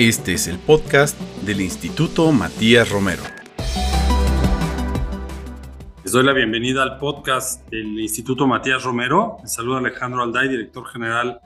Este es el podcast del Instituto Matías Romero. Les doy la bienvenida al podcast del Instituto Matías Romero. Les saluda Alejandro Alday, director general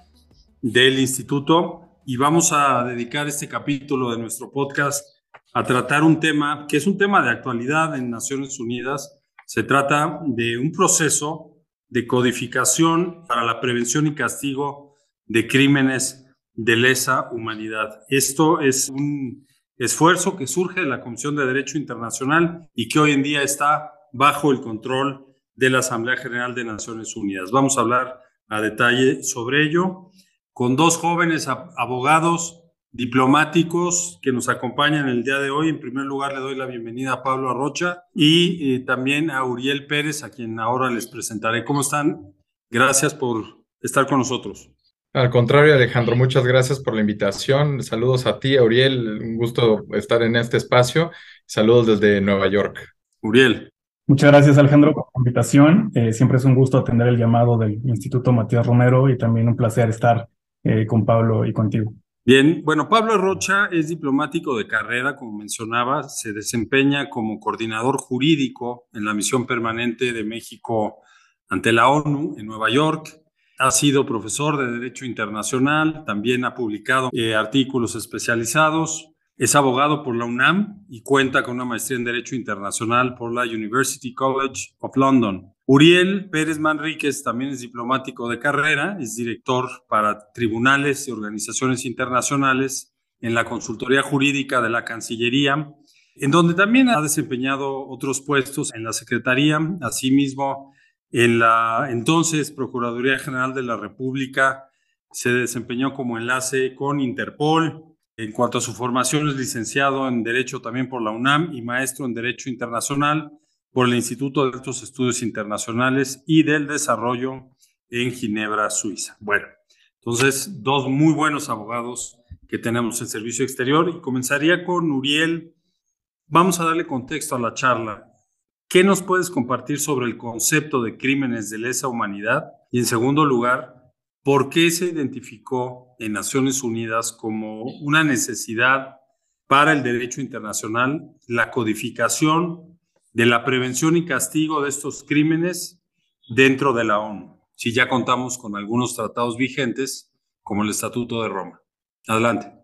del instituto, y vamos a dedicar este capítulo de nuestro podcast a tratar un tema que es un tema de actualidad en Naciones Unidas. Se trata de un proceso de codificación para la prevención y castigo de crímenes de lesa humanidad. Esto es un esfuerzo que surge de la Comisión de Derecho Internacional y que hoy en día está bajo el control de la Asamblea General de Naciones Unidas. Vamos a hablar a detalle sobre ello con dos jóvenes abogados diplomáticos que nos acompañan el día de hoy. En primer lugar, le doy la bienvenida a Pablo Arrocha y eh, también a Uriel Pérez, a quien ahora les presentaré. ¿Cómo están? Gracias por estar con nosotros. Al contrario, Alejandro, muchas gracias por la invitación. Saludos a ti, Uriel. Un gusto estar en este espacio. Saludos desde Nueva York. Uriel. Muchas gracias, Alejandro, por la invitación. Eh, siempre es un gusto atender el llamado del Instituto Matías Romero y también un placer estar eh, con Pablo y contigo. Bien, bueno, Pablo Rocha es diplomático de carrera, como mencionaba, se desempeña como coordinador jurídico en la misión permanente de México ante la ONU en Nueva York ha sido profesor de Derecho Internacional, también ha publicado eh, artículos especializados, es abogado por la UNAM y cuenta con una maestría en Derecho Internacional por la University College of London. Uriel Pérez Manríquez también es diplomático de carrera, es director para tribunales y organizaciones internacionales en la consultoría jurídica de la Cancillería, en donde también ha desempeñado otros puestos en la Secretaría. Asimismo, en la entonces Procuraduría General de la República se desempeñó como enlace con Interpol. En cuanto a su formación, es licenciado en Derecho también por la UNAM y maestro en Derecho Internacional por el Instituto de Altos Estudios Internacionales y del Desarrollo en Ginebra, Suiza. Bueno, entonces, dos muy buenos abogados que tenemos en servicio exterior y comenzaría con Uriel. Vamos a darle contexto a la charla. ¿Qué nos puedes compartir sobre el concepto de crímenes de lesa humanidad? Y en segundo lugar, ¿por qué se identificó en Naciones Unidas como una necesidad para el derecho internacional la codificación de la prevención y castigo de estos crímenes dentro de la ONU? Si ya contamos con algunos tratados vigentes, como el Estatuto de Roma. Adelante.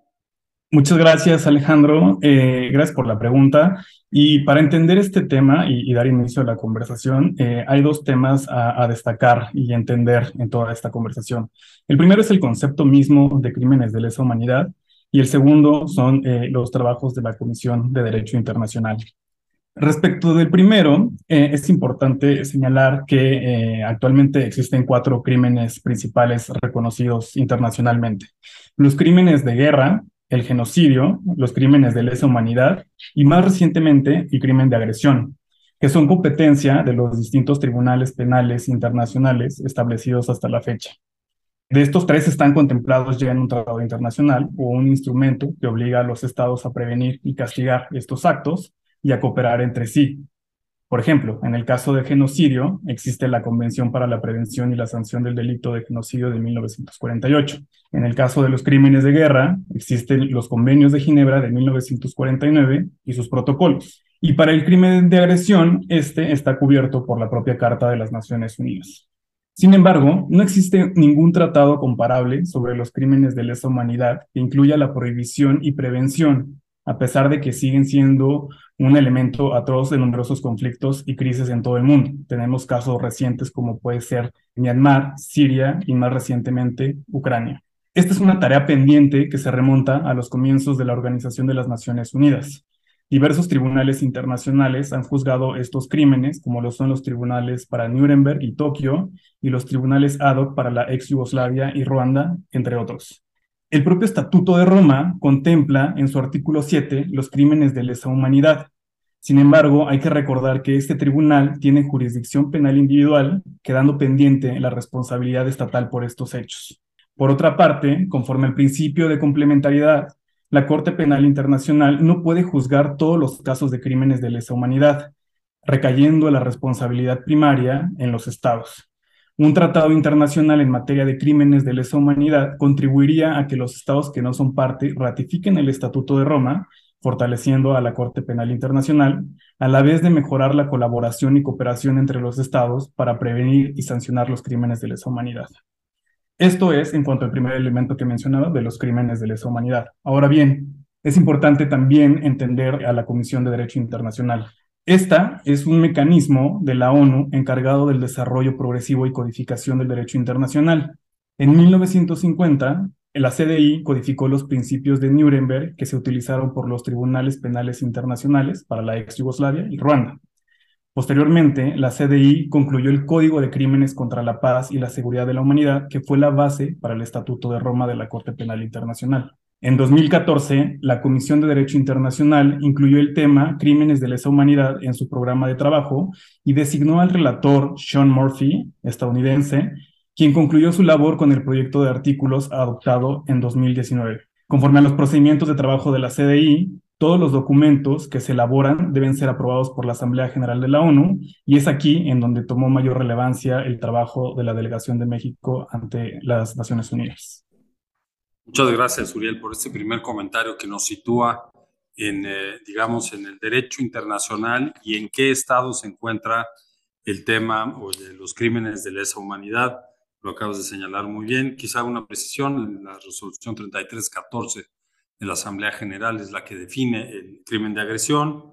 Muchas gracias, Alejandro. Eh, gracias por la pregunta. Y para entender este tema y, dar inicio a la conversación, eh, hay dos temas a, destacar y entender en toda esta conversación. El primero es el concepto mismo de crímenes de lesa humanidad y el segundo son eh, los trabajos de la Comisión de Derecho Internacional. Respecto del primero, es importante señalar que actualmente existen cuatro crímenes principales reconocidos internacionalmente. Los crímenes de guerra, el genocidio, los crímenes de lesa humanidad y más recientemente el crimen de agresión, que son competencia de los distintos tribunales penales internacionales establecidos hasta la fecha. De estos tres están contemplados ya en un tratado internacional o un instrumento que obliga a los estados a prevenir y castigar estos actos y a cooperar entre sí, por ejemplo, en el caso de genocidio, existe la Convención para la Prevención y la Sanción del Delito de Genocidio de 1948. En el caso de los crímenes de guerra, existen los convenios de Ginebra de 1949 y sus protocolos. Y para el crimen de agresión, este está cubierto por la propia Carta de las Naciones Unidas. Sin embargo, no existe ningún tratado comparable sobre los crímenes de lesa humanidad que incluya la prohibición y prevención, a pesar de que siguen siendo un elemento atroz de numerosos conflictos y crisis en todo el mundo. Tenemos casos recientes como puede ser Myanmar, Siria y más recientemente Ucrania. Esta es una tarea pendiente que se remonta a los comienzos de la Organización de las Naciones Unidas. Diversos tribunales internacionales han juzgado estos crímenes, como lo son los tribunales para Nuremberg y Tokio y los tribunales ad hoc para la ex Yugoslavia y Ruanda, entre otros. El propio Estatuto de Roma contempla en su artículo 7 los crímenes de lesa humanidad. Sin embargo, hay que recordar que este tribunal tiene jurisdicción penal individual, quedando pendiente la responsabilidad estatal por estos hechos. Por otra parte, conforme al principio de complementariedad, la Corte Penal Internacional no puede juzgar todos los casos de crímenes de lesa humanidad, recayendo la responsabilidad primaria en los estados. Un tratado internacional en materia de crímenes de lesa humanidad contribuiría a que los estados que no son parte ratifiquen el Estatuto de Roma, fortaleciendo a la Corte Penal Internacional, a la vez de mejorar la colaboración y cooperación entre los estados para prevenir y sancionar los crímenes de lesa humanidad. Esto es en cuanto al primer elemento que mencionaba de los crímenes de lesa humanidad. Ahora bien, es importante también entender a la Comisión de Derecho Internacional. Esta es un mecanismo de la ONU encargado del desarrollo progresivo y codificación del derecho internacional. En 1950, la CDI codificó los principios de Nuremberg que se utilizaron por los tribunales penales internacionales para la ex Yugoslavia y Ruanda. Posteriormente, la CDI concluyó el Código de Crímenes contra la Paz y la Seguridad de la Humanidad, que fue la base para el Estatuto de Roma de la Corte Penal Internacional. En 2014, la Comisión de Derecho Internacional incluyó el tema Crímenes de lesa humanidad en su programa de trabajo y designó al relator Sean Murphy, estadounidense, quien concluyó su labor con el proyecto de artículos adoptado en 2019. Conforme a los procedimientos de trabajo de la CDI, todos los documentos que se elaboran deben ser aprobados por la Asamblea General de la ONU y es aquí en donde tomó mayor relevancia el trabajo de la Delegación de México ante las Naciones Unidas. Muchas gracias, Uriel, por este primer comentario que nos sitúa en, eh, digamos, en el derecho internacional y en qué estado se encuentra el tema de los crímenes de lesa humanidad. Lo acabas de señalar muy bien. Quizá una precisión, la resolución 3314 de la Asamblea General es la que define el crimen de agresión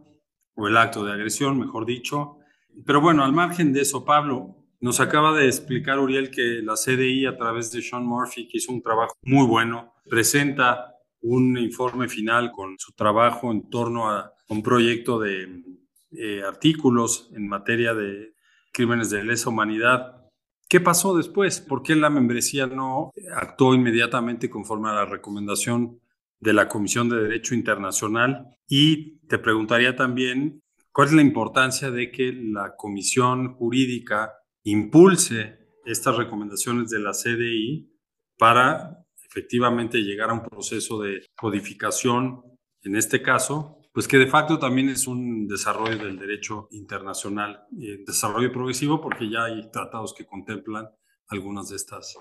o el acto de agresión, mejor dicho. Pero bueno, al margen de eso, Pablo, nos acaba de explicar Uriel que la CDI a través de Sean Murphy, que hizo un trabajo muy bueno, presenta un informe final con su trabajo en torno a un proyecto de eh, artículos en materia de crímenes de lesa humanidad. ¿Qué pasó después? ¿Por qué la membresía no actuó inmediatamente conforme a la recomendación de la Comisión de Derecho Internacional? Y te preguntaría también, ¿cuál es la importancia de que la Comisión Jurídica impulse estas recomendaciones de la CDI para efectivamente llegar a un proceso de codificación, en este caso, pues que de facto también es un desarrollo del derecho internacional, eh, desarrollo progresivo, porque ya hay tratados que contemplan algunas de estas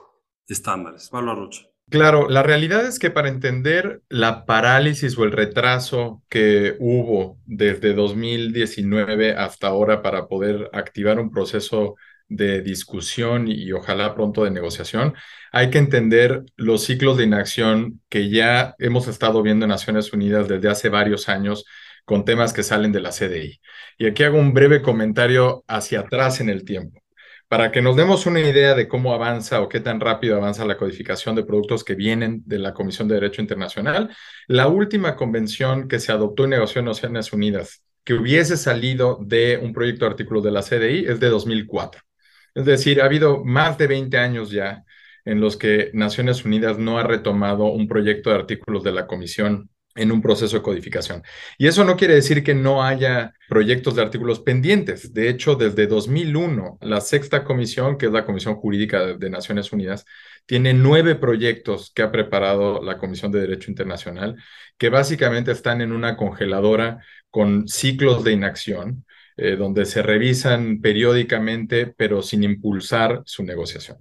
estándares. Pablo Arrocha. Claro, la realidad es que para entender la parálisis o el retraso que hubo desde 2019 hasta ahora para poder activar un proceso de discusión y, ojalá pronto de negociación, hay que entender los ciclos de inacción que ya hemos estado viendo en Naciones Unidas desde hace varios años con temas que salen de la CDI. Y aquí hago un breve comentario hacia atrás en el tiempo. Para que nos demos una idea de cómo avanza o qué tan rápido avanza la codificación de productos que vienen de la Comisión de Derecho Internacional, la última convención que se adoptó en negociación Naciones Unidas que hubiese salido de un proyecto de artículos de la CDI es de 2004. Es decir, ha habido más de 20 años ya en los que Naciones Unidas no ha retomado un proyecto de artículos de la Comisión en un proceso de codificación. Y eso no quiere decir que no haya proyectos de artículos pendientes. De hecho, desde 2001, la sexta comisión, que es la Comisión Jurídica de, Naciones Unidas, tiene nueve proyectos que ha preparado la Comisión de Derecho Internacional, que básicamente están en una congeladora con ciclos de inacción eh, donde se revisan periódicamente, pero sin impulsar su negociación.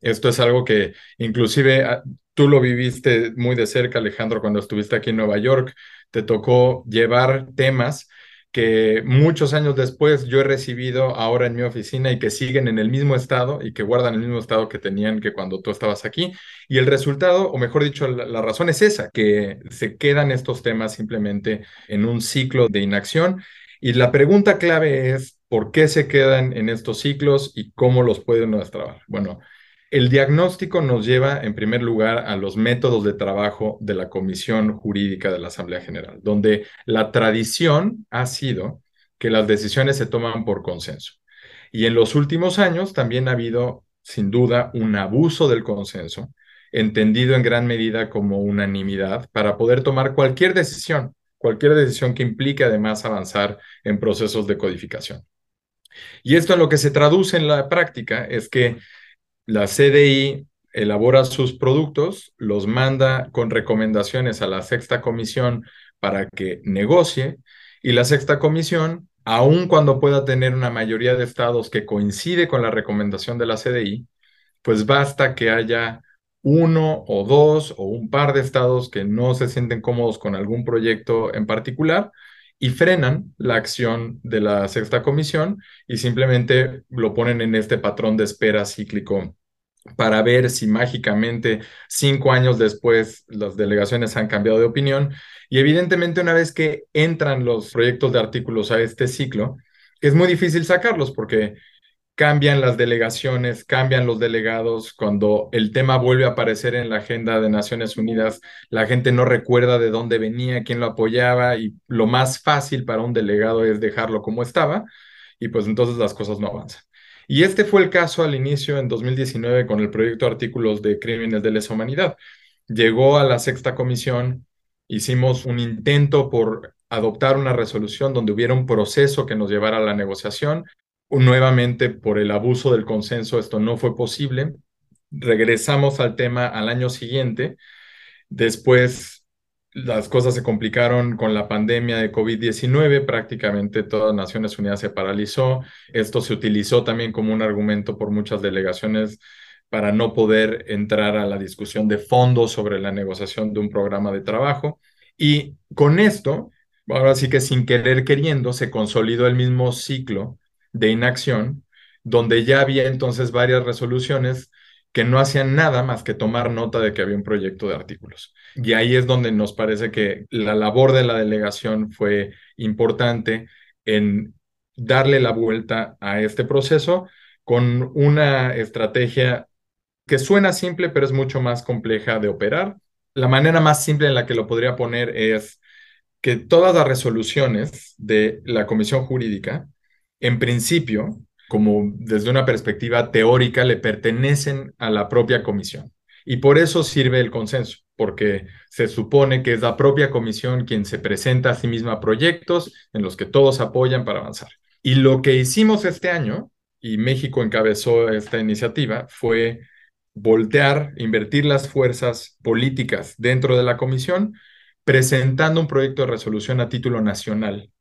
Esto es algo que inclusive ah, tú lo viviste muy de cerca, Alejandro, cuando estuviste aquí en Nueva York. Te tocó llevar temas que muchos años después yo he recibido ahora en mi oficina y que siguen en el mismo estado y que guardan el mismo estado que tenían que cuando tú estabas aquí. Y el resultado, o mejor dicho, la razón es esa, que se quedan estos temas simplemente en un ciclo de inacción y la pregunta clave es, ¿por qué se quedan en estos ciclos y cómo los pueden destrabar? Bueno, el diagnóstico nos lleva, en primer lugar, a los métodos de trabajo de la Comisión Jurídica de la Asamblea General, donde la tradición ha sido que las decisiones se toman por consenso. Y en los últimos años también ha habido, sin duda, un abuso del consenso, entendido en gran medida como unanimidad, para poder tomar cualquier decisión cualquier decisión que implique además avanzar en procesos de codificación. Y esto en lo que se traduce en la práctica es que la CDI elabora sus productos, los manda con recomendaciones a la sexta comisión para que negocie y la sexta comisión aun cuando pueda tener una mayoría de estados que coincide con la recomendación de la CDI, pues basta que haya uno o dos o un par de estados que no se sienten cómodos con algún proyecto en particular y frenan la acción de la sexta comisión y simplemente lo ponen en este patrón de espera cíclico para ver si mágicamente cinco años después las delegaciones han cambiado de opinión. Y evidentemente una vez que entran los proyectos de artículos a este ciclo, es muy difícil sacarlos porque cambian las delegaciones, cambian los delegados, cuando el tema vuelve a aparecer en la agenda de Naciones Unidas, la gente no recuerda de dónde venía, quién lo apoyaba y lo más fácil para un delegado es dejarlo como estaba y pues entonces las cosas no avanzan. Y este fue el caso al inicio en 2019 con el proyecto artículos de crímenes de lesa humanidad. Llegó a la sexta comisión, hicimos un intento por adoptar una resolución donde hubiera un proceso que nos llevara a la negociación. Nuevamente, por el abuso del consenso, esto no fue posible. Regresamos al tema al año siguiente. Después, las cosas se complicaron con la pandemia de COVID-19. Prácticamente todas Naciones Unidas se paralizó. Esto se utilizó también como un argumento por muchas delegaciones para no poder entrar a la discusión de fondo sobre la negociación de un programa de trabajo. Y con esto, ahora sí que sin querer queriendo, se consolidó el mismo ciclo de inacción, donde ya había entonces varias resoluciones que no hacían nada más que tomar nota de que había un proyecto de artículos. Y ahí es donde nos parece que la labor de la delegación fue importante en darle la vuelta a este proceso con una estrategia que suena simple, pero es mucho más compleja de operar. La manera más simple en la que lo podría poner es que todas las resoluciones de la Comisión Jurídica en principio, como desde una perspectiva teórica, le pertenecen a la propia comisión. Y por eso sirve el consenso, porque se supone que es la propia comisión quien se presenta a sí misma proyectos en los que todos apoyan para avanzar. Y lo que hicimos este año, y México encabezó esta iniciativa, fue voltear, invertir las fuerzas políticas dentro de la comisión, presentando un proyecto de resolución a título nacional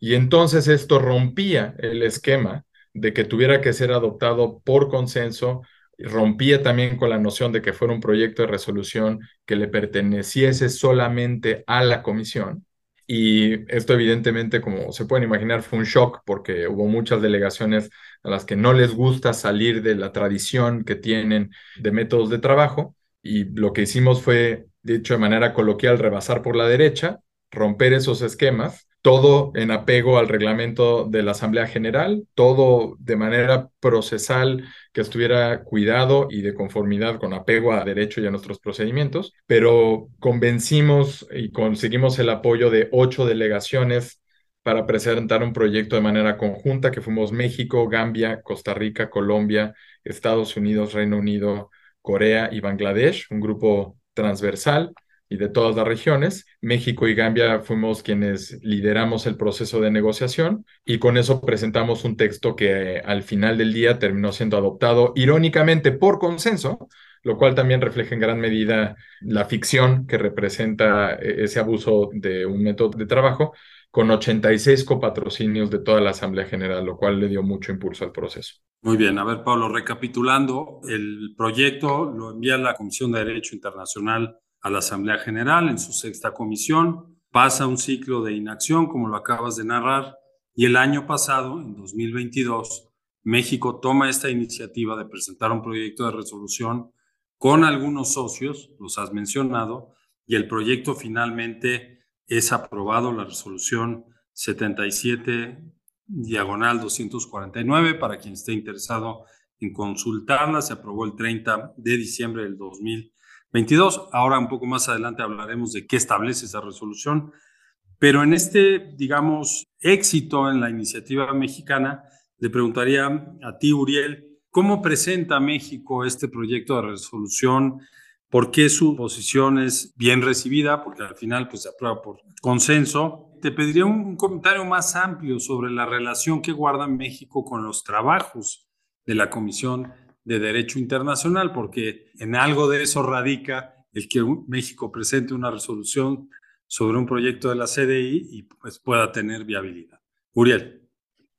y entonces esto rompía el esquema de que tuviera que ser adoptado por consenso, rompía también con la noción de que fuera un proyecto de resolución que le perteneciese solamente a la comisión. Y esto evidentemente, como se pueden imaginar, fue un shock porque hubo muchas delegaciones a las que no les gusta salir de la tradición que tienen de métodos de trabajo. Y lo que hicimos fue, dicho de manera coloquial, rebasar por la derecha, romper esos esquemas todo en apego al reglamento de la Asamblea General, todo de manera procesal que estuviera cuidado y de conformidad con apego a derecho y a nuestros procedimientos, pero convencimos y conseguimos el apoyo de ocho delegaciones para presentar un proyecto de manera conjunta, que fuimos México, Gambia, Costa Rica, Colombia, Estados Unidos, Reino Unido, Corea y Bangladesh, un grupo transversal y de todas las regiones. México y Gambia fuimos quienes lideramos el proceso de negociación y con eso presentamos un texto que al final del día terminó siendo adoptado irónicamente por consenso, lo cual también refleja en gran medida la ficción que representa eh, ese abuso de un método de trabajo, con 86 copatrocinios de toda la Asamblea General, lo cual le dio mucho impulso al proceso. Muy bien, a ver Pablo, recapitulando, el proyecto lo envía la Comisión de Derecho Internacional a la Asamblea General en su sexta comisión, pasa un ciclo de inacción, como lo acabas de narrar, y el año pasado, en 2022, México toma esta iniciativa de presentar un proyecto de resolución con algunos socios, los has mencionado, y el proyecto finalmente es aprobado, la resolución 77 diagonal 249, para quien esté interesado en consultarla, se aprobó el 30 de diciembre del 2022 22. Ahora un poco más adelante hablaremos de qué establece esa resolución, pero en este, digamos, éxito en la iniciativa mexicana, le preguntaría a ti, Uriel, ¿cómo presenta México este proyecto de resolución? ¿Por qué su posición es bien recibida? Porque al final pues, se aprueba por consenso. Te pediría un comentario más amplio sobre la relación que guarda México con los trabajos de la Comisión de derecho internacional, porque en algo de eso radica el que México presente una resolución sobre un proyecto de la CDI y pues pueda tener viabilidad. Uriel.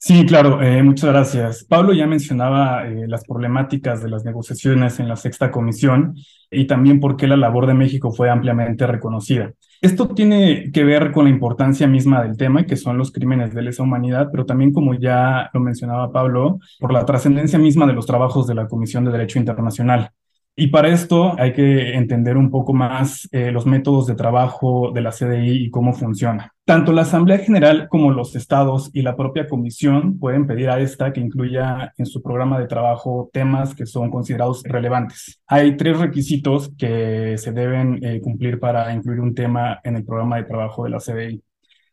Sí, claro, eh, muchas gracias. Pablo ya mencionaba eh, las problemáticas de las negociaciones en la sexta comisión y también por qué la labor de México fue ampliamente reconocida. Esto tiene que ver con la importancia misma del tema, que son los crímenes de lesa humanidad, pero también, como ya lo mencionaba Pablo, por la trascendencia misma de los trabajos de la Comisión de Derecho Internacional. Y para esto hay que entender un poco más eh, los métodos de trabajo de la CDI y cómo funciona. Tanto la Asamblea General como los estados y la propia comisión pueden pedir a esta que incluya en su programa de trabajo temas que son considerados relevantes. Hay tres requisitos que se deben eh, cumplir para incluir un tema en el programa de trabajo de la CDI.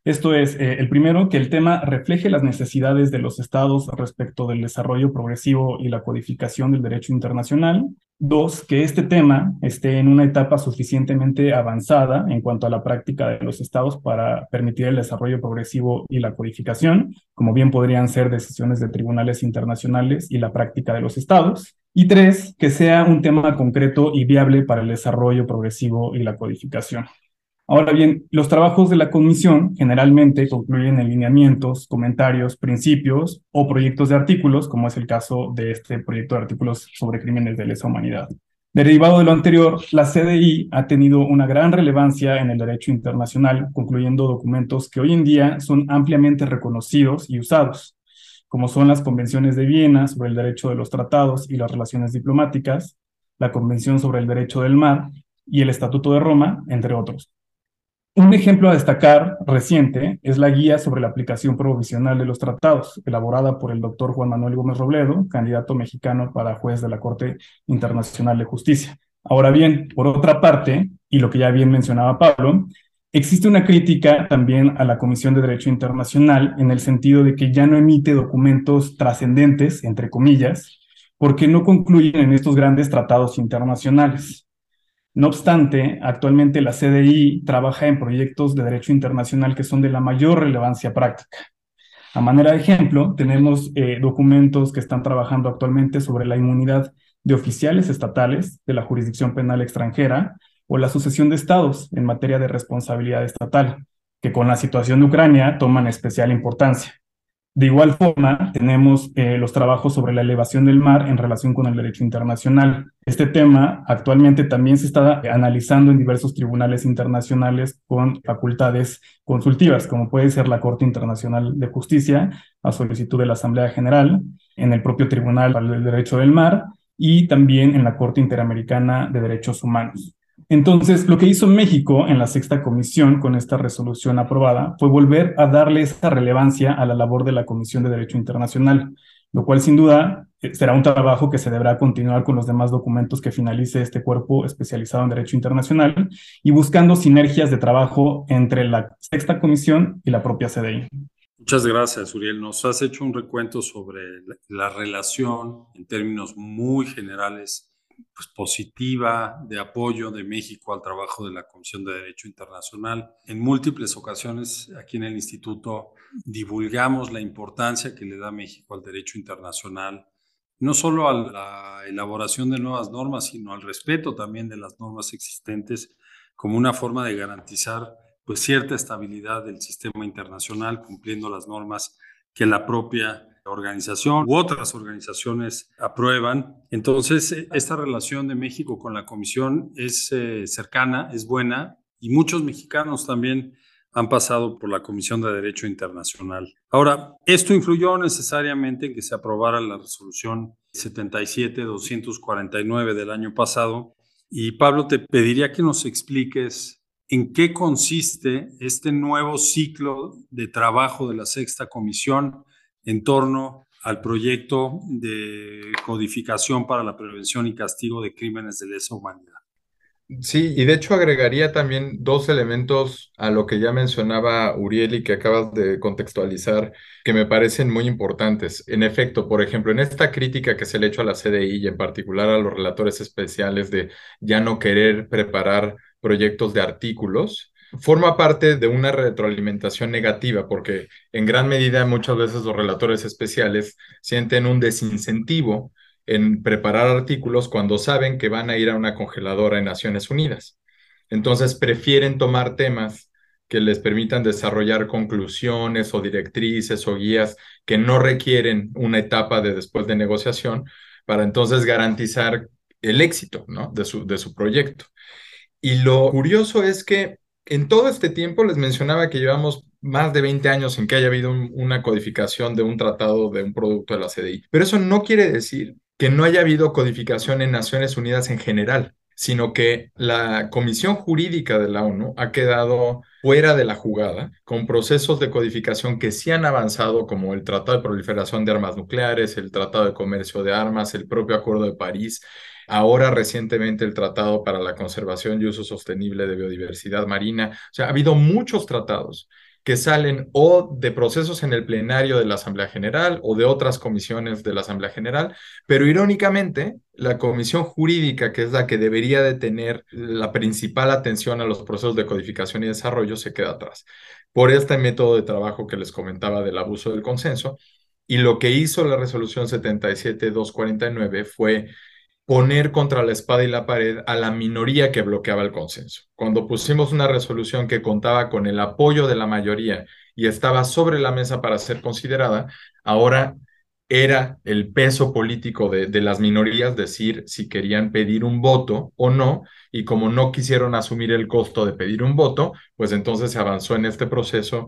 Esto es, eh, el primero, que el tema refleje las necesidades de los estados respecto del desarrollo progresivo y la codificación del derecho internacional. Dos, que este tema esté en una etapa suficientemente avanzada en cuanto a la práctica de los estados para permitir el desarrollo progresivo y la codificación, como bien podrían ser decisiones de tribunales internacionales y la práctica de los estados. Y tres, que sea un tema concreto y viable para el desarrollo progresivo y la codificación. Ahora bien, los trabajos de la comisión generalmente concluyen en lineamientos, comentarios, principios o proyectos de artículos, como es el caso de este proyecto de artículos sobre crímenes de lesa humanidad. Derivado de lo anterior, la CDI ha tenido una gran relevancia en el derecho internacional, concluyendo documentos que hoy en día son ampliamente reconocidos y usados, como son las convenciones de Viena sobre el derecho de los tratados y las relaciones diplomáticas, la Convención sobre el Derecho del Mar y el Estatuto de Roma, entre otros. Un ejemplo a destacar reciente es la guía sobre la aplicación provisional de los tratados, elaborada por el doctor Juan Manuel Gómez Robledo, candidato mexicano para juez de la Corte Internacional de Justicia. Ahora bien, por otra parte, y lo que ya bien mencionaba Pablo, existe una crítica también a la Comisión de Derecho Internacional en el sentido de que ya no emite documentos trascendentes, entre comillas, porque no concluyen en estos grandes tratados internacionales. No obstante, actualmente la CDI trabaja en proyectos de derecho internacional que son de la mayor relevancia práctica. A manera de ejemplo, tenemos eh, documentos que están trabajando actualmente sobre la inmunidad de oficiales estatales de la jurisdicción penal extranjera o la sucesión de estados en materia de responsabilidad estatal, que con la situación de Ucrania toman especial importancia. De igual forma, tenemos eh, los trabajos sobre la elevación del mar en relación con el derecho internacional. Este tema actualmente también se está analizando en diversos tribunales internacionales con facultades consultivas, como puede ser la Corte Internacional de Justicia, a solicitud de la Asamblea General, en el propio Tribunal del Derecho del Mar y también en la Corte Interamericana de Derechos Humanos. Entonces, lo que hizo México en la sexta comisión con esta resolución aprobada fue volver a darle esa relevancia a la labor de la Comisión de Derecho Internacional, lo cual sin duda eh, será un trabajo que se deberá continuar con los demás documentos que finalice este cuerpo especializado en Derecho Internacional y buscando sinergias de trabajo entre la sexta comisión y la propia CDI. Muchas gracias, Uriel. Nos has hecho un recuento sobre la relación en términos muy generales pues, positiva de apoyo de México al trabajo de la Comisión de Derecho Internacional. En múltiples ocasiones aquí en el instituto divulgamos la importancia que le da México al derecho internacional, no solo a la elaboración de nuevas normas, sino al respeto también de las normas existentes como una forma de garantizar pues cierta estabilidad del sistema internacional cumpliendo las normas que la propia organización u otras organizaciones aprueban. Entonces, eh, esta relación de México con la Comisión es eh, cercana, es buena y muchos mexicanos también han pasado por la Comisión de Derecho Internacional. Ahora, esto influyó necesariamente en que se aprobara la resolución 77-249 del año pasado. Y Pablo, te pediría que nos expliques en qué consiste este nuevo ciclo de trabajo de la sexta comisión en torno al proyecto de codificación para la prevención y castigo de crímenes de lesa humanidad. Sí, y de hecho agregaría también dos elementos a lo que ya mencionaba Uriel y que acabas de contextualizar que me parecen muy importantes. En efecto, por ejemplo, en esta crítica que se le ha hecho a la CDI y en particular a los relatores especiales de ya no querer preparar proyectos de artículos, forma parte de una retroalimentación negativa, porque en gran medida muchas veces los relatores especiales sienten un desincentivo en preparar artículos cuando saben que van a ir a una congeladora en Naciones Unidas. Entonces prefieren tomar temas que les permitan desarrollar conclusiones o directrices o guías que no requieren una etapa de después de negociación para entonces garantizar el éxito ¿no? de, su, de su proyecto. Y lo curioso es que en todo este tiempo les mencionaba que llevamos más de 20 años en que haya habido una codificación de un tratado de un producto de la CDI. Pero eso no quiere decir que no haya habido codificación en Naciones Unidas en general, sino que la Comisión Jurídica de la ONU ha quedado fuera de la jugada con procesos de codificación que sí han avanzado, como el Tratado de Proliferación de Armas Nucleares, el Tratado de Comercio de Armas, el propio Acuerdo de París, ahora recientemente el Tratado para la Conservación y Uso Sostenible de Biodiversidad Marina. O sea, ha habido muchos tratados que salen o de procesos en el plenario de la Asamblea General o de otras comisiones de la Asamblea General, pero irónicamente, la comisión jurídica, que es la que debería de tener la principal atención a los procesos de codificación y desarrollo, se queda atrás. Por este método de trabajo que les comentaba del abuso del consenso, y lo que hizo la resolución 77-249 fue poner contra la espada y la pared a la minoría que bloqueaba el consenso. Cuando pusimos una resolución que contaba con el apoyo de la mayoría y estaba sobre la mesa para ser considerada, ahora era el peso político de, las minorías decir si querían pedir un voto o no, y como no quisieron asumir el costo de pedir un voto, pues entonces se avanzó en este proceso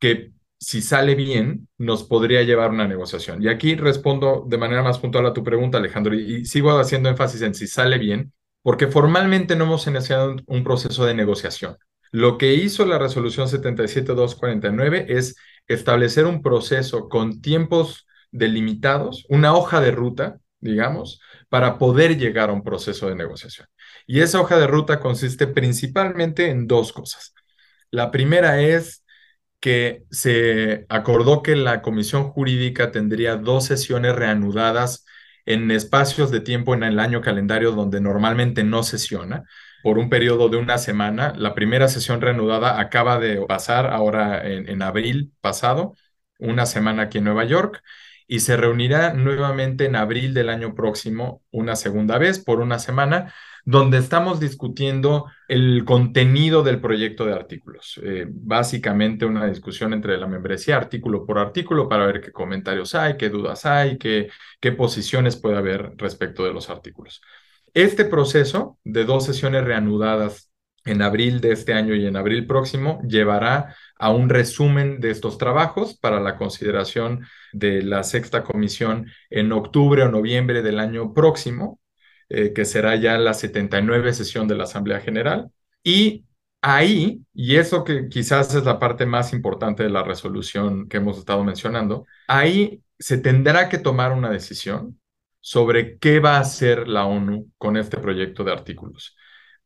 que si sale bien, nos podría llevar una negociación. Y aquí respondo de manera más puntual a tu pregunta, Alejandro, y, sigo haciendo énfasis en si sale bien, porque formalmente no hemos iniciado un proceso de negociación. Lo que hizo la resolución 77249 es establecer un proceso con tiempos delimitados, una hoja de ruta, digamos, para poder llegar a un proceso de negociación. Y esa hoja de ruta consiste principalmente en dos cosas. La primera es que se acordó que la comisión jurídica tendría dos sesiones reanudadas en espacios de tiempo en el año calendario donde normalmente no sesiona, por un periodo de una semana. La primera sesión reanudada acaba de pasar ahora en, en abril pasado, una semana aquí en Nueva York, y se reunirá nuevamente en abril del año próximo, una segunda vez por una semana, donde estamos discutiendo el contenido del proyecto de artículos. Eh, básicamente una discusión entre la membresía artículo por artículo para ver qué comentarios hay, qué dudas hay, qué, qué posiciones puede haber respecto de los artículos. Este proceso de dos sesiones reanudadas en abril de este año y en abril próximo llevará a un resumen de estos trabajos para la consideración de la sexta comisión en octubre o noviembre del año próximo, eh, que será ya la 79 sesión de la Asamblea General. Y ahí, y eso que quizás es la parte más importante de la resolución que hemos estado mencionando, ahí se tendrá que tomar una decisión sobre qué va a hacer la ONU con este proyecto de artículos,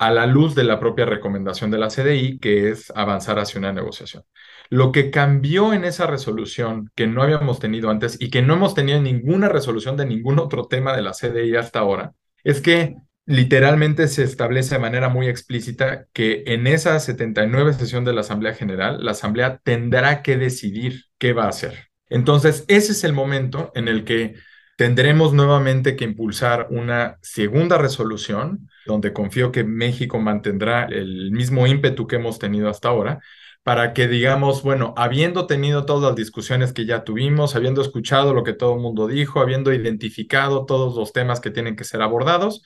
a la luz de la propia recomendación de la CDI, que es avanzar hacia una negociación. Lo que cambió en esa resolución que no habíamos tenido antes y que no hemos tenido ninguna resolución de ningún otro tema de la CDI hasta ahora, es que literalmente se establece de manera muy explícita que en esa 79 sesión de la Asamblea General, la Asamblea tendrá que decidir qué va a hacer. Entonces, ese es el momento en el que tendremos nuevamente que impulsar una segunda resolución, donde confío que México mantendrá el mismo ímpetu que hemos tenido hasta ahora, para que digamos, bueno, habiendo tenido todas las discusiones que ya tuvimos, habiendo escuchado lo que todo el mundo dijo, habiendo identificado todos los temas que tienen que ser abordados,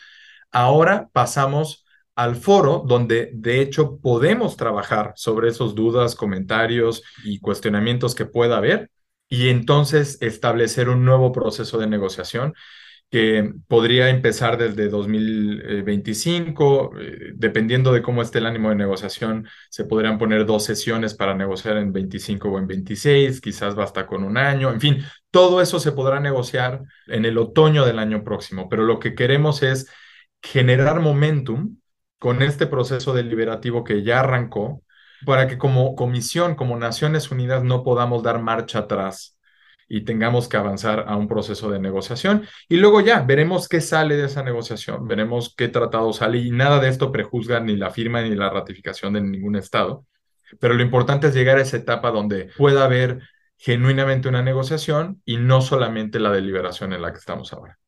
ahora pasamos al foro donde de hecho podemos trabajar sobre esos dudas, comentarios y cuestionamientos que pueda haber y entonces establecer un nuevo proceso de negociación que podría empezar desde 2025, eh, dependiendo de cómo esté el ánimo de negociación, se podrían poner dos sesiones para negociar en 25 o en 26, quizás basta con un año, en fin, todo eso se podrá negociar en el otoño del año próximo, pero lo que queremos es generar momentum con este proceso deliberativo que ya arrancó, para que como comisión, como Naciones Unidas, no podamos dar marcha atrás y tengamos que avanzar a un proceso de negociación. Y luego ya veremos qué sale de esa negociación, veremos qué tratado sale y nada de esto prejuzga ni la firma ni la ratificación de ningún Estado. Pero lo importante es llegar a esa etapa donde pueda haber genuinamente una negociación y no solamente la deliberación en la que estamos ahora.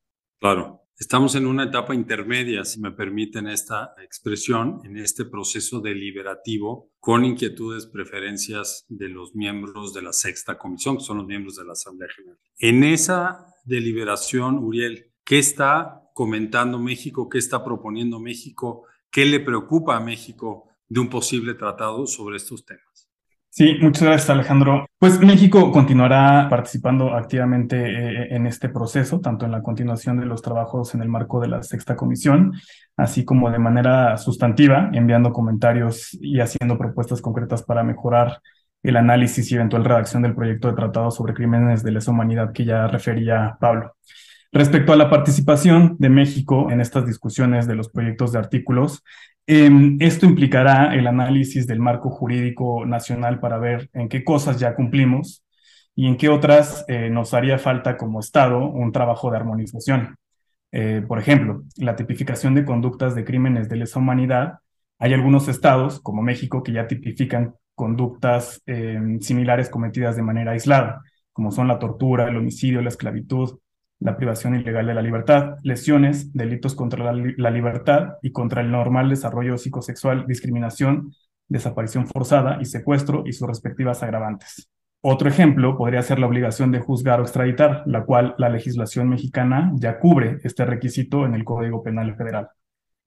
Claro. Estamos en una etapa intermedia, si me permiten esta expresión, en este proceso deliberativo con inquietudes, preferencias de los miembros de la sexta comisión, que son los miembros de la Asamblea General. En esa deliberación, Uriel, ¿qué está comentando México? ¿Qué está proponiendo México? ¿Qué le preocupa a México de un posible tratado sobre estos temas? Sí, muchas gracias Alejandro. Pues México continuará participando activamente eh, en este proceso, tanto en la continuación de los trabajos en el marco de la sexta comisión, así como de manera sustantiva, enviando comentarios y haciendo propuestas concretas para mejorar el análisis y eventual redacción del proyecto de tratado sobre crímenes de lesa humanidad que ya refería Pablo. Respecto a la participación de México en estas discusiones de los proyectos de artículos, esto implicará el análisis del marco jurídico nacional para ver en qué cosas ya cumplimos y en qué otras eh, nos haría falta como Estado un trabajo de armonización. Eh, por ejemplo, la tipificación de conductas de crímenes de lesa humanidad. Hay algunos estados, como México, que ya tipifican conductas em, similares cometidas de manera aislada, como son la tortura, el homicidio, la esclavitud, la privación ilegal de la libertad, lesiones, delitos contra la, libertad y contra el normal desarrollo psicosexual, discriminación, desaparición forzada y secuestro y sus respectivas agravantes. Otro ejemplo podría ser la obligación de juzgar o extraditar, la cual la legislación mexicana ya cubre este requisito en el Código Penal Federal.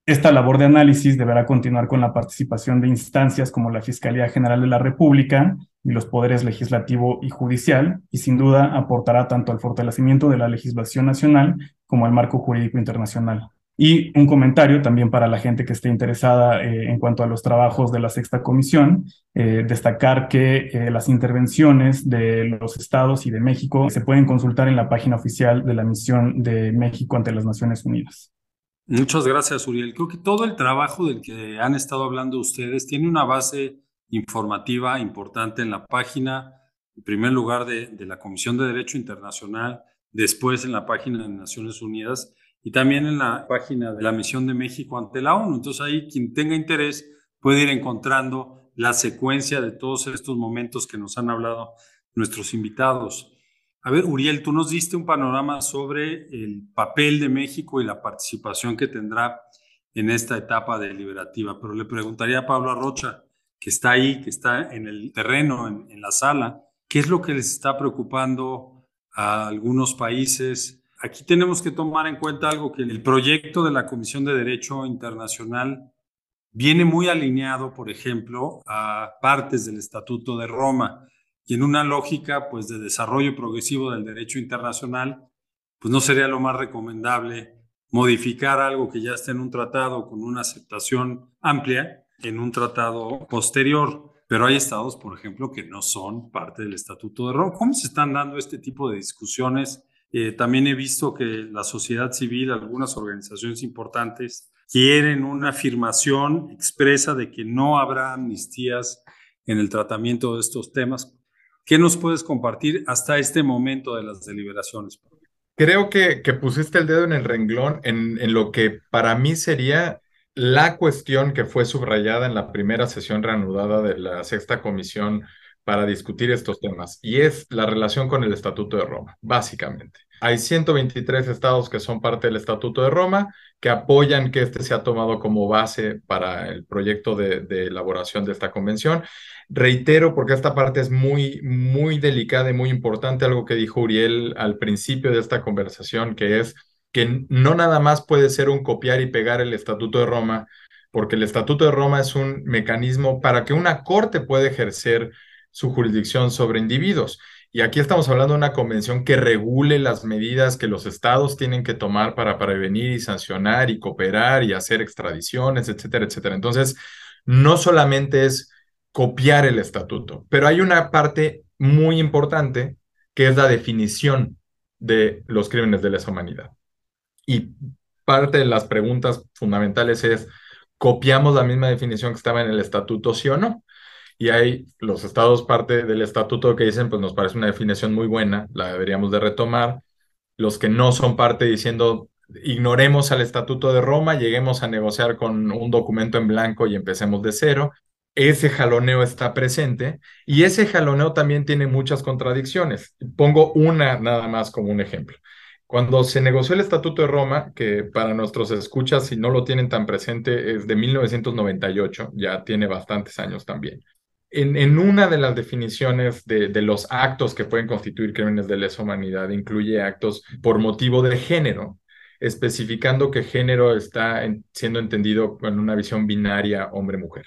Esta labor de análisis deberá continuar con la participación de instancias como la Fiscalía General de la República y los poderes legislativo y judicial, y sin duda aportará tanto al fortalecimiento de la legislación nacional como al marco jurídico internacional. Y un comentario también para la gente que esté interesada eh, en cuanto a los trabajos de la sexta comisión, eh, destacar que eh, las intervenciones de los estados y de México se pueden consultar en la página oficial de la misión de México ante las Naciones Unidas. Muchas gracias, Uriel. Creo que todo el trabajo del que han estado hablando ustedes tiene una base informativa importante en la página, en primer lugar, de, de, la Comisión de Derecho Internacional, después en la página de Naciones Unidas y también en la página de la Misión de México ante la ONU. Entonces ahí quien tenga interés puede ir encontrando la secuencia de todos estos momentos que nos han hablado nuestros invitados. A ver, Uriel, tú nos diste un panorama sobre el papel de México y la participación que tendrá en esta etapa deliberativa, pero le preguntaría a Pablo Arrocha, que está ahí, que está en el terreno, en, la sala, ¿qué es lo que les está preocupando a algunos países? Aquí tenemos que tomar en cuenta algo que el proyecto de la Comisión de Derecho Internacional viene muy alineado, por ejemplo, a partes del Estatuto de Roma y en una lógica pues de desarrollo progresivo del derecho internacional, pues no sería lo más recomendable modificar algo que ya está en un tratado con una aceptación amplia en un tratado posterior. Pero hay estados, por ejemplo, que no son parte del Estatuto de Roma. ¿Cómo se están dando este tipo de discusiones? Eh, también he visto que la sociedad civil, algunas organizaciones importantes, quieren una afirmación expresa de que no habrá amnistías en el tratamiento de estos temas. ¿Qué nos puedes compartir hasta este momento de las deliberaciones? Creo que, que pusiste el dedo en el renglón en, en lo que para mí sería la cuestión que fue subrayada en la primera sesión reanudada de la sexta comisión para discutir estos temas, y es la relación con el Estatuto de Roma, básicamente. Hay 123 estados que son parte del Estatuto de Roma, que apoyan que este sea tomado como base para el proyecto de, de elaboración de esta convención, Reitero, porque esta parte es muy, muy delicada y muy importante, algo que dijo Uriel al principio de esta conversación, que es que no nada más puede ser un copiar y pegar el Estatuto de Roma, porque el Estatuto de Roma es un mecanismo para que una corte pueda ejercer su jurisdicción sobre individuos. Y aquí estamos hablando de una convención que regule las medidas que los estados tienen que tomar para prevenir y sancionar y cooperar y hacer extradiciones, etcétera, etcétera. Entonces, no solamente es copiar el estatuto. Pero hay una parte muy importante que es la definición de los crímenes de lesa humanidad. Y parte de las preguntas fundamentales es, ¿copiamos la misma definición que estaba en el estatuto, sí o no? Y hay los estados parte del estatuto que dicen, pues nos parece una definición muy buena, la deberíamos de retomar. Los que no son parte diciendo, ignoremos al estatuto de Roma, lleguemos a negociar con un documento en blanco y empecemos de cero ese jaloneo está presente y ese jaloneo también tiene muchas contradicciones. Pongo una nada más como un ejemplo. Cuando se negoció el Estatuto de Roma, que para nuestros escuchas, si no lo tienen tan presente, es de 1998, ya tiene bastantes años también. En, una de las definiciones de, los actos que pueden constituir crímenes de lesa humanidad, incluye actos por motivo de género, especificando que género está siendo entendido con una visión binaria hombre-mujer.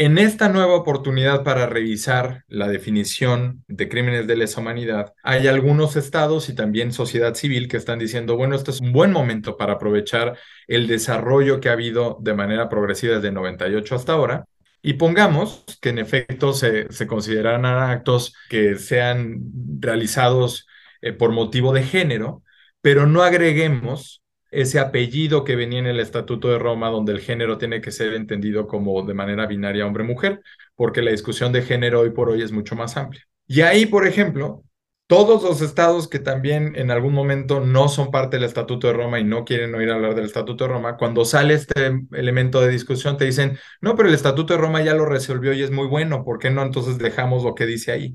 En esta nueva oportunidad para revisar la definición de crímenes de lesa humanidad, hay algunos estados y también sociedad civil que están diciendo, bueno, este es un buen momento para aprovechar el desarrollo que ha habido de manera progresiva desde 98 hasta ahora. Y pongamos que en efecto se, se consideran actos que sean realizados eh, por motivo de género, pero no agreguemos ese apellido que venía en el Estatuto de Roma, donde el género tiene que ser entendido como de manera binaria hombre-mujer, porque la discusión de género hoy por hoy es mucho más amplia. Y ahí, por ejemplo, todos los estados que también en algún momento no son parte del Estatuto de Roma y no quieren oír hablar del Estatuto de Roma, cuando sale este elemento de discusión te dicen, no, pero el Estatuto de Roma ya lo resolvió y es muy bueno, ¿por qué no entonces dejamos lo que dice ahí?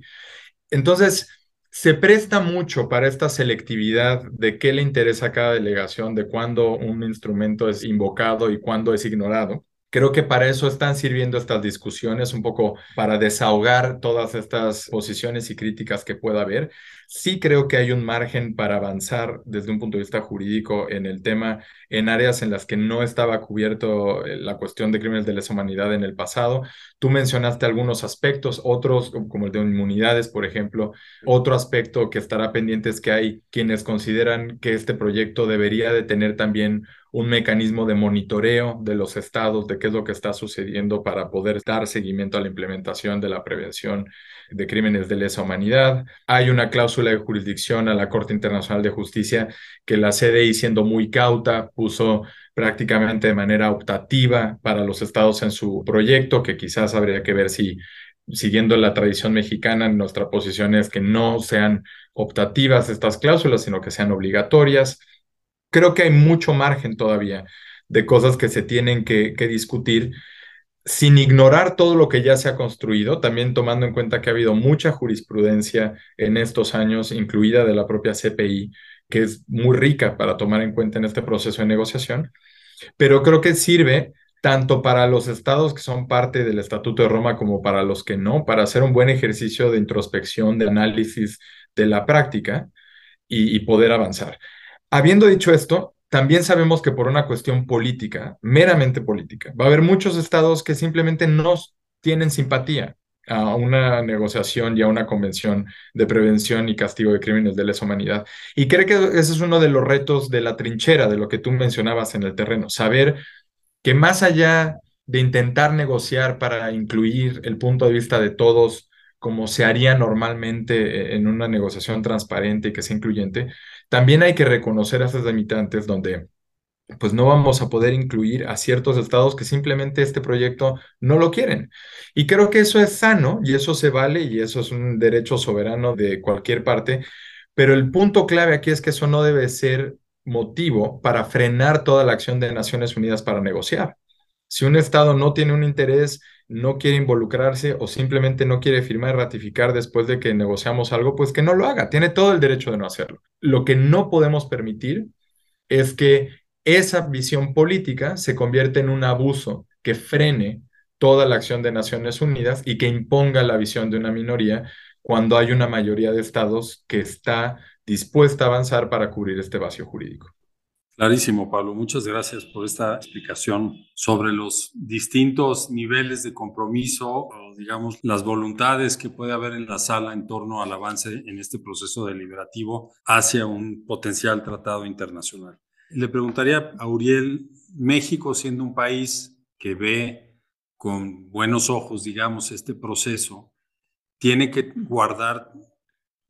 Entonces, se presta mucho para esta selectividad de qué le interesa a cada delegación, de cuándo un instrumento es invocado y cuándo es ignorado. Creo que para eso están sirviendo estas discusiones, un poco para desahogar todas estas posiciones y críticas que pueda haber. Sí creo que hay un margen para avanzar desde un punto de vista jurídico en el tema, en áreas en las que no estaba cubierto eh, la cuestión de crímenes de lesa humanidad en el pasado. Tú mencionaste algunos aspectos, otros como el de inmunidades, por ejemplo. Otro aspecto que estará pendiente es que hay quienes consideran que este proyecto debería de tener también un mecanismo de monitoreo de los estados, de qué es lo que está sucediendo para poder dar seguimiento a la implementación de la prevención de crímenes de lesa humanidad. Hay una cláusula de jurisdicción a la Corte Internacional de Justicia que la CDI, siendo muy cauta, puso prácticamente de manera optativa para los estados en su proyecto, que quizás habría que ver si, siguiendo la tradición mexicana, nuestra posición es que no sean optativas estas cláusulas, sino que sean obligatorias. Creo que hay mucho margen todavía de cosas que se tienen que, discutir sin ignorar todo lo que ya se ha construido, también tomando en cuenta que ha habido mucha jurisprudencia en estos años, incluida de la propia CPI, que es muy rica para tomar en cuenta en este proceso de negociación, pero creo que sirve tanto para los estados que son parte del Estatuto de Roma como para los que no, para hacer un buen ejercicio de introspección, de análisis de la práctica y, y poder avanzar. Habiendo dicho esto, también sabemos que por una cuestión política, meramente política, va a haber muchos estados que simplemente no tienen simpatía a una negociación y a una convención de prevención y castigo de crímenes de lesa humanidad. Y creo que ese es uno de los retos de la trinchera, de lo que tú mencionabas en el terreno, saber que más allá de intentar negociar para incluir el punto de vista de todos, como se haría normalmente eh, en una negociación transparente y que sea incluyente, también hay que reconocer a esas limitantes donde pues no vamos a poder incluir a ciertos estados que simplemente este proyecto no lo quieren. Y creo que eso es sano y eso se vale y eso es un derecho soberano de cualquier parte, pero el punto clave aquí es que eso no debe ser motivo para frenar toda la acción de Naciones Unidas para negociar. Si un estado no tiene un interés no quiere involucrarse o simplemente no quiere firmar y ratificar después de que negociamos algo, pues que no lo haga. Tiene todo el derecho de no hacerlo. Lo que no podemos permitir es que esa visión política se convierta en un abuso que frene toda la acción de Naciones Unidas y que imponga la visión de una minoría cuando hay una mayoría de estados que está dispuesta a avanzar para cubrir este vacío jurídico. Clarísimo, Pablo. Muchas gracias por esta explicación sobre los distintos niveles de compromiso digamos, las voluntades que puede haber en la sala en torno al avance en este proceso deliberativo hacia un potencial tratado internacional. Le preguntaría a Uriel, México siendo un país que ve con buenos ojos, digamos, este proceso, tiene que guardar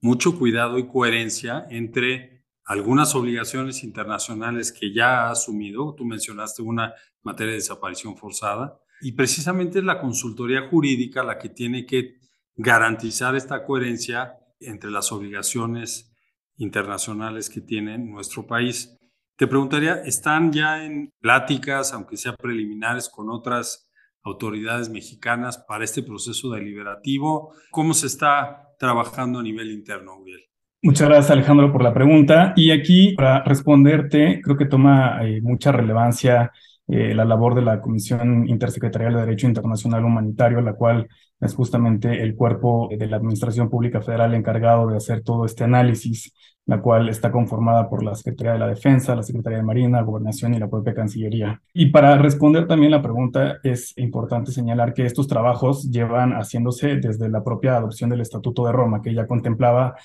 mucho cuidado y coherencia entre algunas obligaciones internacionales que ya ha asumido. Tú mencionaste una materia de desaparición forzada y precisamente es la consultoría jurídica la que tiene que garantizar esta coherencia entre las obligaciones internacionales que tiene nuestro país. Te preguntaría, ¿están ya en pláticas, aunque sea preliminares, con otras autoridades mexicanas para este proceso deliberativo? ¿Cómo se está trabajando a nivel interno, Uriel? Muchas gracias Alejandro por la pregunta. Y aquí para responderte, creo que toma eh, mucha relevancia eh, la labor de la Comisión Intersecretarial de Derecho Internacional Humanitario, la cual es justamente el cuerpo de la Administración Pública Federal encargado de hacer todo este análisis, la cual está conformada por la Secretaría de la Defensa, la Secretaría de Marina, Gobernación y la propia Cancillería. Y para responder también la pregunta, es importante señalar que estos trabajos llevan haciéndose desde la propia adopción del Estatuto de Roma, que ya contemplaba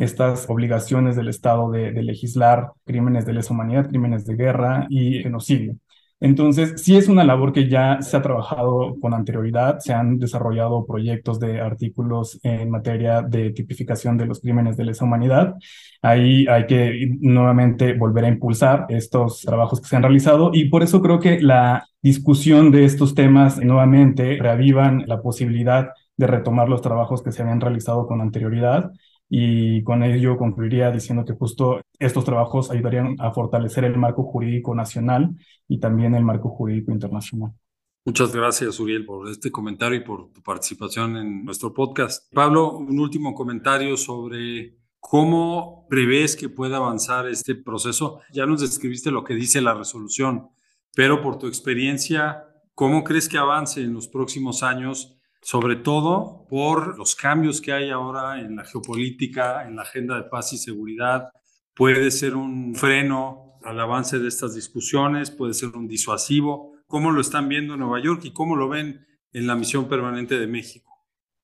estas obligaciones del Estado de, legislar crímenes de lesa humanidad, crímenes de guerra y genocidio. Entonces, sí es una labor que ya se ha trabajado con anterioridad, se han desarrollado proyectos de artículos en materia de tipificación de los crímenes de lesa humanidad. Ahí hay que nuevamente volver a impulsar estos trabajos que se han realizado y por eso creo que la discusión de estos temas nuevamente reavivan la posibilidad de retomar los trabajos que se habían realizado con anterioridad y con ello concluiría diciendo que justo estos trabajos ayudarían a fortalecer el marco jurídico nacional y también el marco jurídico internacional. Muchas gracias, Uriel, por este comentario y por tu participación en nuestro podcast. Pablo, un último comentario sobre cómo prevés que pueda avanzar este proceso. Ya nos describiste lo que dice la resolución, pero por tu experiencia, ¿cómo crees que avance en los próximos años sobre todo por los cambios que hay ahora en la geopolítica, en la agenda de paz y seguridad. Puede ser un freno al avance de estas discusiones, puede ser un disuasivo. ¿Cómo lo están viendo en Nueva York y cómo lo ven en la misión permanente de México?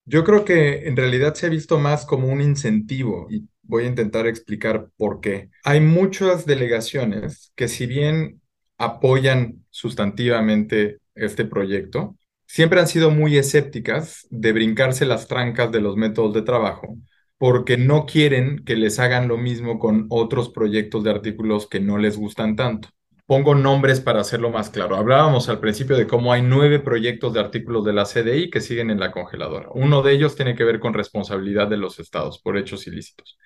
Yo creo que en realidad se ha visto más como un incentivo y voy a intentar explicar por qué. Hay muchas delegaciones que si bien apoyan sustantivamente este proyecto, siempre han sido muy escépticas de brincarse las trancas de los métodos de trabajo porque no quieren que les hagan lo mismo con otros proyectos de artículos que no les gustan tanto. Pongo nombres para hacerlo más claro. Hablábamos al principio de cómo hay nueve proyectos de artículos de la CDI que siguen en la congeladora. Uno de ellos tiene que ver con responsabilidad de los estados por hechos ilícitos.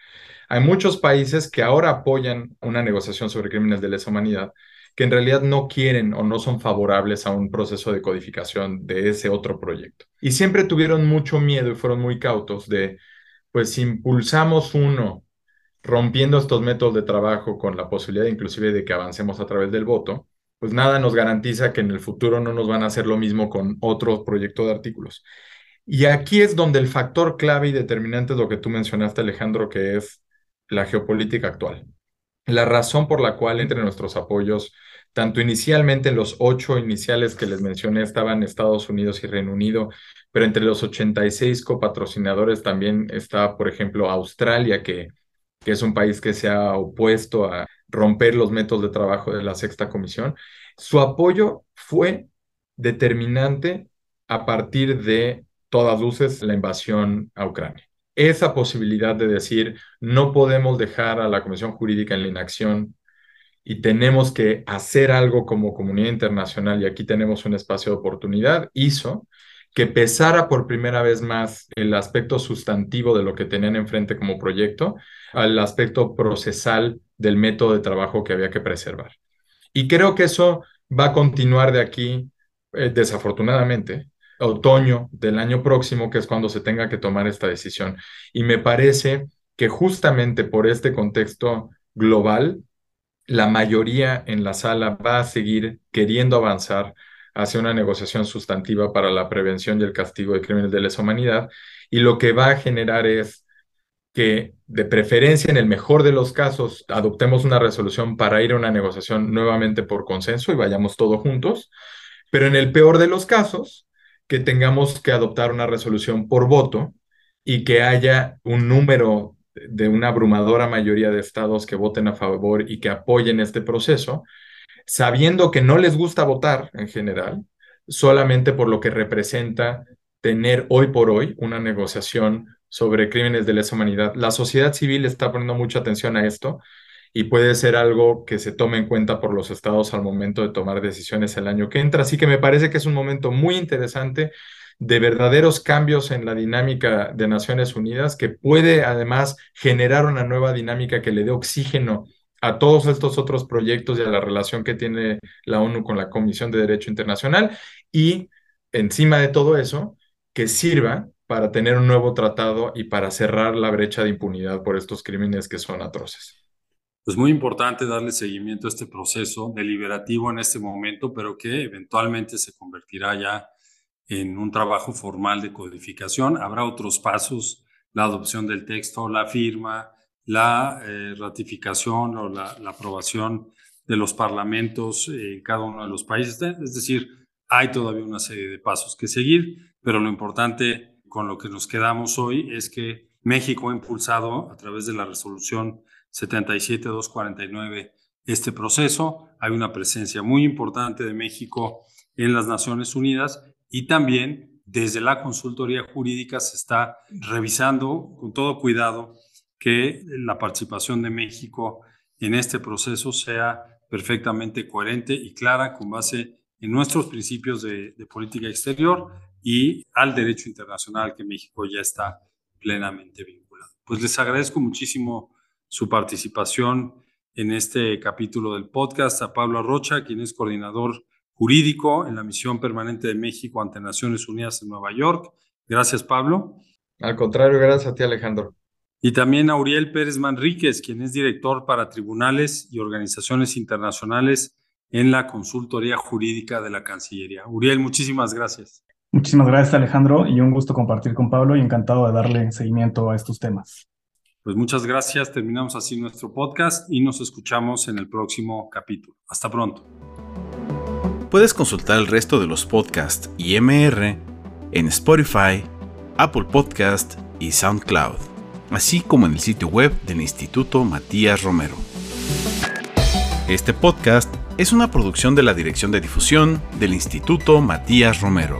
Hay muchos países que ahora apoyan una negociación sobre crímenes de lesa humanidad que en realidad no quieren o no son favorables a un proceso de codificación de ese otro proyecto. Y siempre tuvieron mucho miedo y fueron muy cautos de, pues si impulsamos uno rompiendo estos métodos de trabajo con la posibilidad inclusive de que avancemos a través del voto, pues nada nos garantiza que en el futuro no nos van a hacer lo mismo con otro proyecto de artículos. Y aquí es donde el factor clave y determinante es lo que tú mencionaste, Alejandro, que es la geopolítica actual. La razón por la cual entre nuestros apoyos, tanto inicialmente los ocho iniciales que les mencioné estaban Estados Unidos y Reino Unido, pero entre los 86 copatrocinadores también está, por ejemplo, Australia, que, que es un país que se ha opuesto a romper los métodos de trabajo de la sexta comisión. Su apoyo fue determinante a partir de todas luces la invasión a Ucrania esa posibilidad de decir, no podemos dejar a la Comisión Jurídica en la inacción y tenemos que hacer algo como comunidad internacional y aquí tenemos un espacio de oportunidad, hizo que pesara por primera vez más el aspecto sustantivo de lo que tenían enfrente como proyecto al aspecto procesal del método de trabajo que había que preservar. Y creo que eso va a continuar de aquí, eh, desafortunadamente, otoño del año próximo, que es cuando se tenga que tomar esta decisión. Y me parece que justamente por este contexto global, la mayoría en la sala va a seguir queriendo avanzar hacia una negociación sustantiva para la prevención y el castigo de crímenes de lesa humanidad. Y lo que va a generar es que, de preferencia, en el mejor de los casos, adoptemos una resolución para ir a una negociación nuevamente por consenso y vayamos todos juntos. Pero en el peor de los casos, que tengamos que adoptar una resolución por voto y que haya un número de una abrumadora mayoría de estados que voten a favor y que apoyen este proceso, sabiendo que no les gusta votar en general, solamente por lo que representa tener hoy por hoy una negociación sobre crímenes de lesa humanidad. La sociedad civil está poniendo mucha atención a esto y puede ser algo que se tome en cuenta por los estados al momento de tomar decisiones el año que entra. Así que me parece que es un momento muy interesante de verdaderos cambios en la dinámica de Naciones Unidas que puede además generar una nueva dinámica que le dé oxígeno a todos estos otros proyectos y a la relación que tiene la ONU con la Comisión de Derecho Internacional y encima de todo eso, que sirva para tener un nuevo tratado y para cerrar la brecha de impunidad por estos crímenes que son atroces? Es muy importante darle seguimiento a este proceso deliberativo en este momento, pero que eventualmente se convertirá ya en un trabajo formal de codificación. Habrá otros pasos, la adopción del texto, la firma, la eh, ratificación o la, aprobación de los parlamentos en cada uno de los países. Es decir, hay todavía una serie de pasos que seguir, pero lo importante con lo que nos quedamos hoy es que México ha impulsado a través de la resolución 77249 este proceso. Hay una presencia muy importante de México en las Naciones Unidas y también desde la consultoría jurídica se está revisando con todo cuidado que la participación de México en este proceso sea perfectamente coherente y clara con base en nuestros principios de, de política exterior y al derecho internacional que México ya está plenamente vinculado. Pues les agradezco muchísimo su participación en este capítulo del podcast a Pablo Arrocha, quien es coordinador jurídico en la misión permanente de México ante Naciones Unidas en Nueva York. Gracias, Pablo. Al contrario, gracias a ti, Alejandro. Y también a Uriel Pérez Manríquez, quien es director para tribunales y organizaciones internacionales en la consultoría jurídica de la Cancillería. Uriel, muchísimas gracias. Muchísimas gracias, Alejandro, y un gusto compartir con Pablo y encantado de darle seguimiento a estos temas. Pues muchas gracias, terminamos así nuestro podcast y nos escuchamos en el próximo capítulo. Hasta pronto. Puedes consultar el resto de los podcasts y MR en Spotify, Apple Podcast y SoundCloud, así como en el sitio web del Instituto Matías Romero. Este podcast es una producción de la Dirección de Difusión del Instituto Matías Romero.